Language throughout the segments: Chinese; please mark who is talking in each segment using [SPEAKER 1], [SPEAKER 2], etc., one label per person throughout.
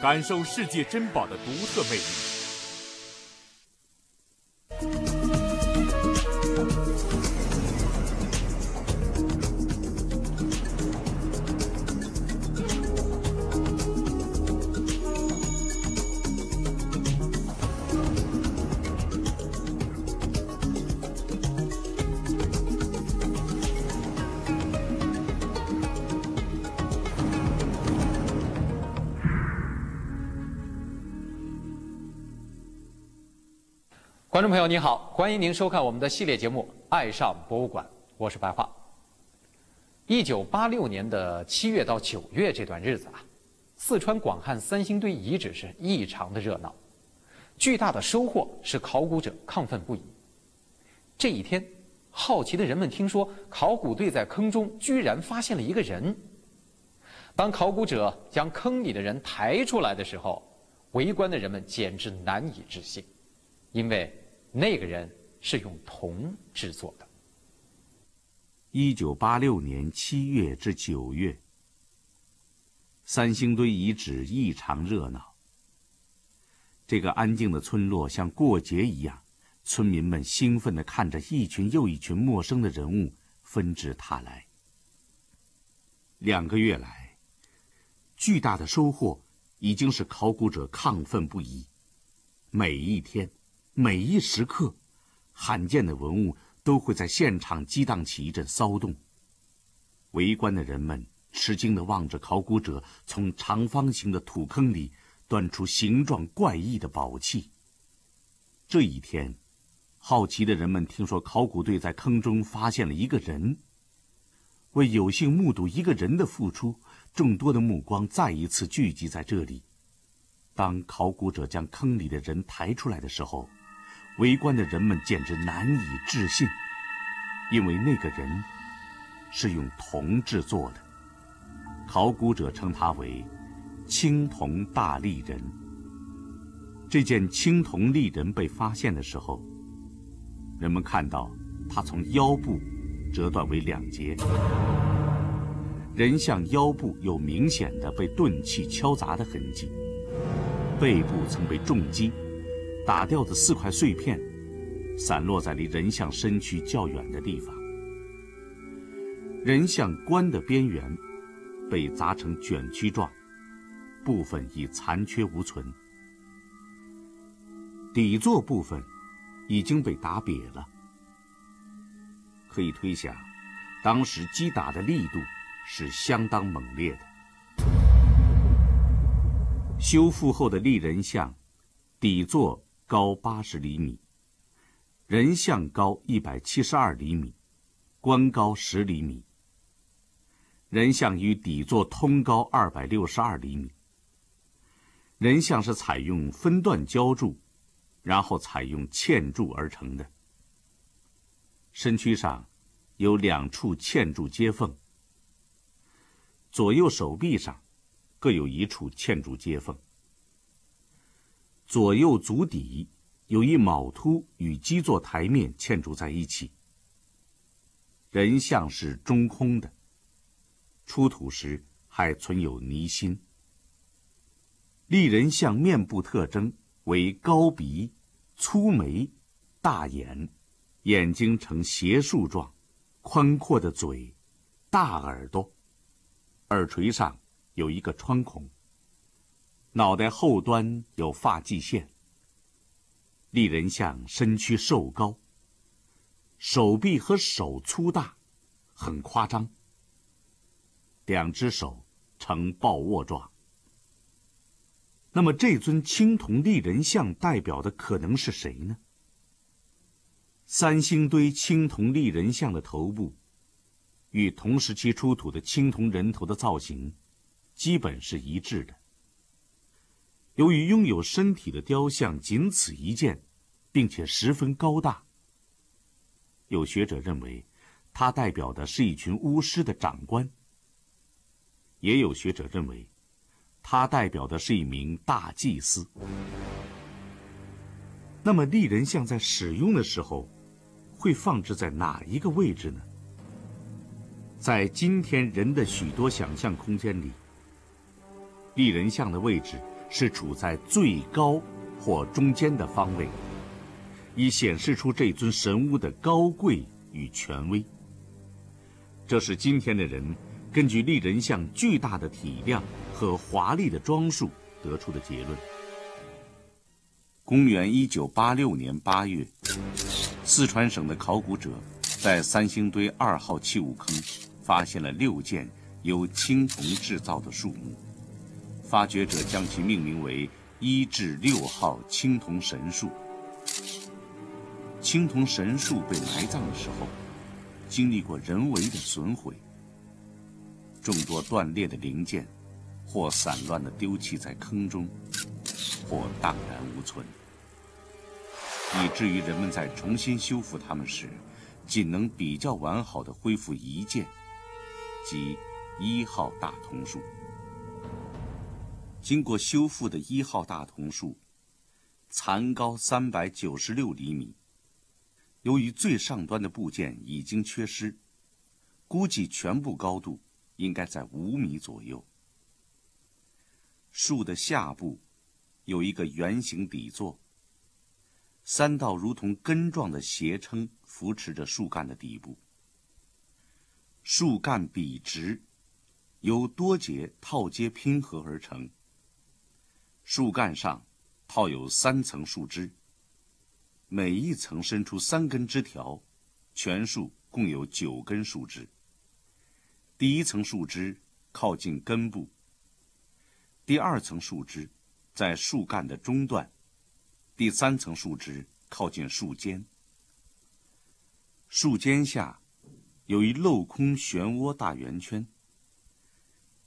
[SPEAKER 1] 感受世界珍宝的独特魅力。
[SPEAKER 2] 观众朋友您好，欢迎您收看我们的系列节目《爱上博物馆》，我是白桦。一九八六年的七月到九月这段日子啊，四川广汉三星堆遗址是异常的热闹，巨大的收获使考古者亢奋不已。这一天，好奇的人们听说考古队在坑中居然发现了一个人。当考古者将坑里的人抬出来的时候，围观的人们简直难以置信。因为那个人是用铜制作的。
[SPEAKER 3] 一九八六年七月至九月，三星堆遗址异常热闹。这个安静的村落像过节一样，村民们兴奋地看着一群又一群陌生的人物纷至沓来。两个月来，巨大的收获已经使考古者亢奋不已。每一天。每一时刻，罕见的文物都会在现场激荡起一阵骚动。围观的人们吃惊地望着考古者从长方形的土坑里端出形状怪异的宝器。这一天，好奇的人们听说考古队在坑中发现了一个人。为有幸目睹一个人的付出，众多的目光再一次聚集在这里。当考古者将坑里的人抬出来的时候，围观的人们简直难以置信，因为那个人是用铜制作的。考古者称他为“青铜大立人”。这件青铜立人被发现的时候，人们看到他从腰部折断为两截，人像腰部有明显的被钝器敲砸的痕迹，背部曾被重击。打掉的四块碎片，散落在离人像身躯较远的地方。人像棺的边缘被砸成卷曲状，部分已残缺无存。底座部分已经被打瘪了。可以推想，当时击打的力度是相当猛烈的。修复后的立人像，底座。高八十厘米，人像高一百七十二厘米，冠高十厘米。人像与底座通高二百六十二厘米。人像是采用分段浇铸，然后采用嵌铸而成的。身躯上有两处嵌铸接缝，左右手臂上各有一处嵌铸接缝。左右足底有一卯凸与基座台面嵌铸在一起。人像是中空的，出土时还存有泥心。立人像面部特征为高鼻、粗眉、大眼，眼睛呈斜竖状，宽阔的嘴，大耳朵，耳垂上有一个穿孔。脑袋后端有发际线。立人像身躯瘦高，手臂和手粗大，很夸张。两只手呈抱握状。那么这尊青铜立人像代表的可能是谁呢？三星堆青铜立人像的头部，与同时期出土的青铜人头的造型，基本是一致的。由于拥有身体的雕像仅此一件，并且十分高大，有学者认为，它代表的是一群巫师的长官；也有学者认为，它代表的是一名大祭司。那么，立人像在使用的时候，会放置在哪一个位置呢？在今天人的许多想象空间里。立人像的位置是处在最高或中间的方位，以显示出这尊神巫的高贵与权威。这是今天的人根据立人像巨大的体量和华丽的装束得出的结论。公元一九八六年八月，四川省的考古者在三星堆二号器物坑发现了六件由青铜制造的树木，发掘者将其命名为一至六号青铜神树。青铜神树被埋葬的时候，经历过人为的损毁，众多断裂的零件，或散乱地丢弃在坑中。或荡然无存，以至于人们在重新修复它们时，仅能比较完好的恢复一件，即一号大桐树。经过修复的一号大桐树，残高三百九十六厘米，由于最上端的部件已经缺失，估计全部高度应该在五米左右。树的下部。有一个圆形底座，三道如同根状的斜撑扶持着树干的底部。树干笔直，由多节套接拼合而成。树干上套有三层树枝，每一层伸出三根枝条，全树共有九根树枝。第一层树枝靠近根部，第二层树枝。在树干的中段，第三层树枝靠近树尖。树尖下有一镂空漩涡大圆圈。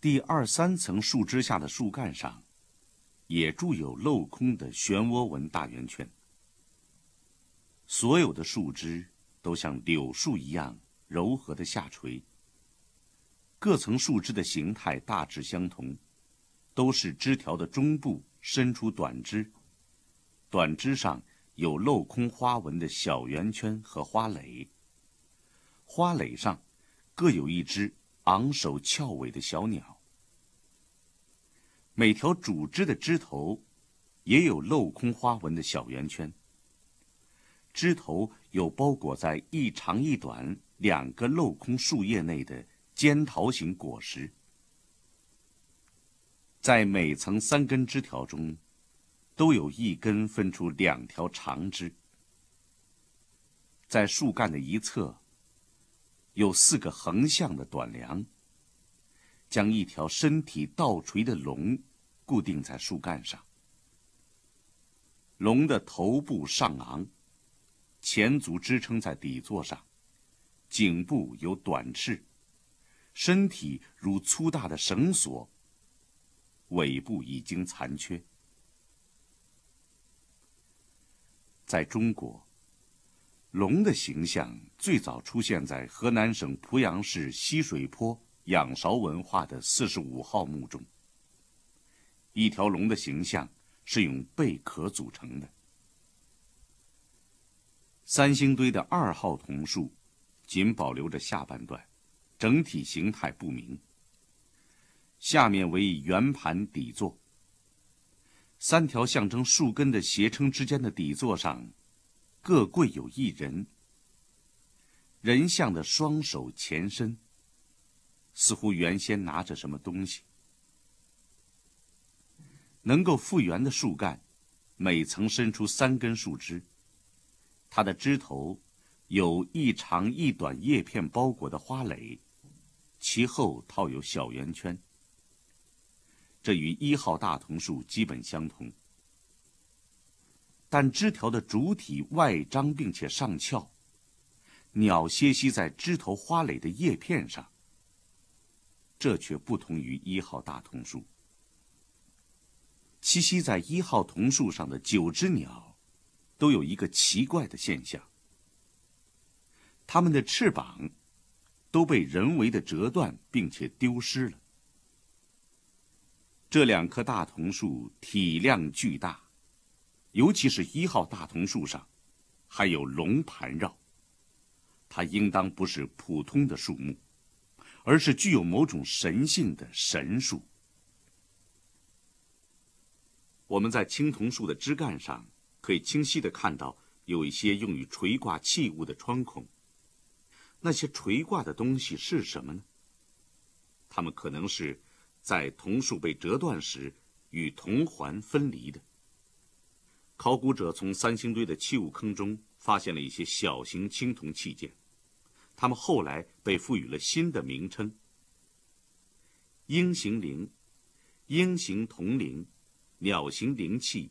[SPEAKER 3] 第二三层树枝下的树干上，也铸有镂空的漩涡纹大圆圈。所有的树枝都像柳树一样柔和的下垂。各层树枝的形态大致相同，都是枝条的中部。伸出短枝，短枝上有镂空花纹的小圆圈和花蕾。花蕾上各有一只昂首翘尾的小鸟。每条主枝的枝头也有镂空花纹的小圆圈。枝头有包裹在一长一短两个镂空树叶内的尖桃形果实。在每层三根枝条中，都有一根分出两条长枝。在树干的一侧，有四个横向的短梁，将一条身体倒垂的龙固定在树干上。龙的头部上昂，前足支撑在底座上，颈部有短翅，身体如粗大的绳索。尾部已经残缺。在中国，龙的形象最早出现在河南省濮阳市西水坡仰韶文化的四十五号墓中。一条龙的形象是用贝壳组成的。三星堆的二号铜树，仅保留着下半段，整体形态不明。下面为圆盘底座。三条象征树根的斜撑之间的底座上，各跪有一人。人像的双手前伸，似乎原先拿着什么东西。能够复原的树干，每层伸出三根树枝，它的枝头有一长一短叶片包裹的花蕾，其后套有小圆圈。这与一号大桐树基本相同，但枝条的主体外张并且上翘，鸟歇息在枝头花蕾的叶片上。这却不同于一号大桐树。栖息在一号桐树上的九只鸟，都有一个奇怪的现象：它们的翅膀都被人为的折断并且丢失了。这两棵大桐树体量巨大，尤其是一号大桐树上，还有龙盘绕。它应当不是普通的树木，而是具有某种神性的神树。我们在青铜树的枝干上可以清晰的看到有一些用于垂挂器物的窗孔。那些垂挂的东西是什么呢？它们可能是在铜树被折断时与铜环分离的。考古者从三星堆的器物坑中发现了一些小型青铜器件，它们后来被赋予了新的名称：鹰形铃、鹰形铜铃。鸟形灵器、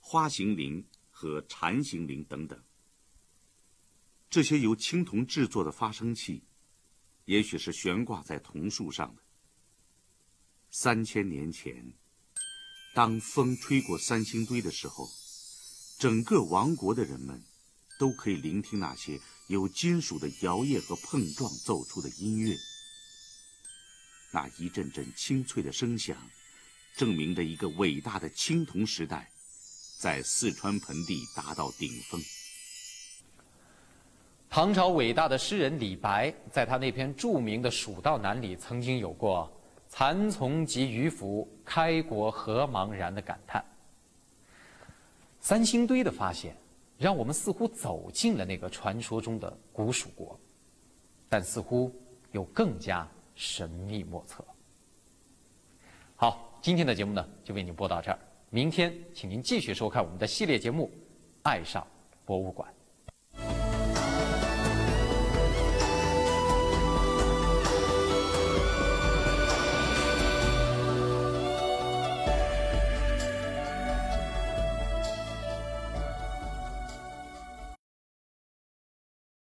[SPEAKER 3] 花形铃和蝉形铃等等，这些由青铜制作的发声器，也许是悬挂在铜树上的。三千年前，当风吹过三星堆的时候，整个王国的人们都可以聆听那些由金属的摇曳和碰撞奏出的音乐。那一阵阵清脆的声响。证明着一个伟大的青铜时代，在四川盆地达到顶峰。
[SPEAKER 2] 唐朝伟大的诗人李白，在他那篇著名的《蜀道难》里，曾经有过“蚕丛及鱼凫，开国何茫然”的感叹。三星堆的发现，让我们似乎走进了那个传说中的古蜀国，但似乎又更加神秘莫测。好。今天的节目呢，就为您播到这儿。明天，请您继续收看我们的系列节目《爱上博物馆》。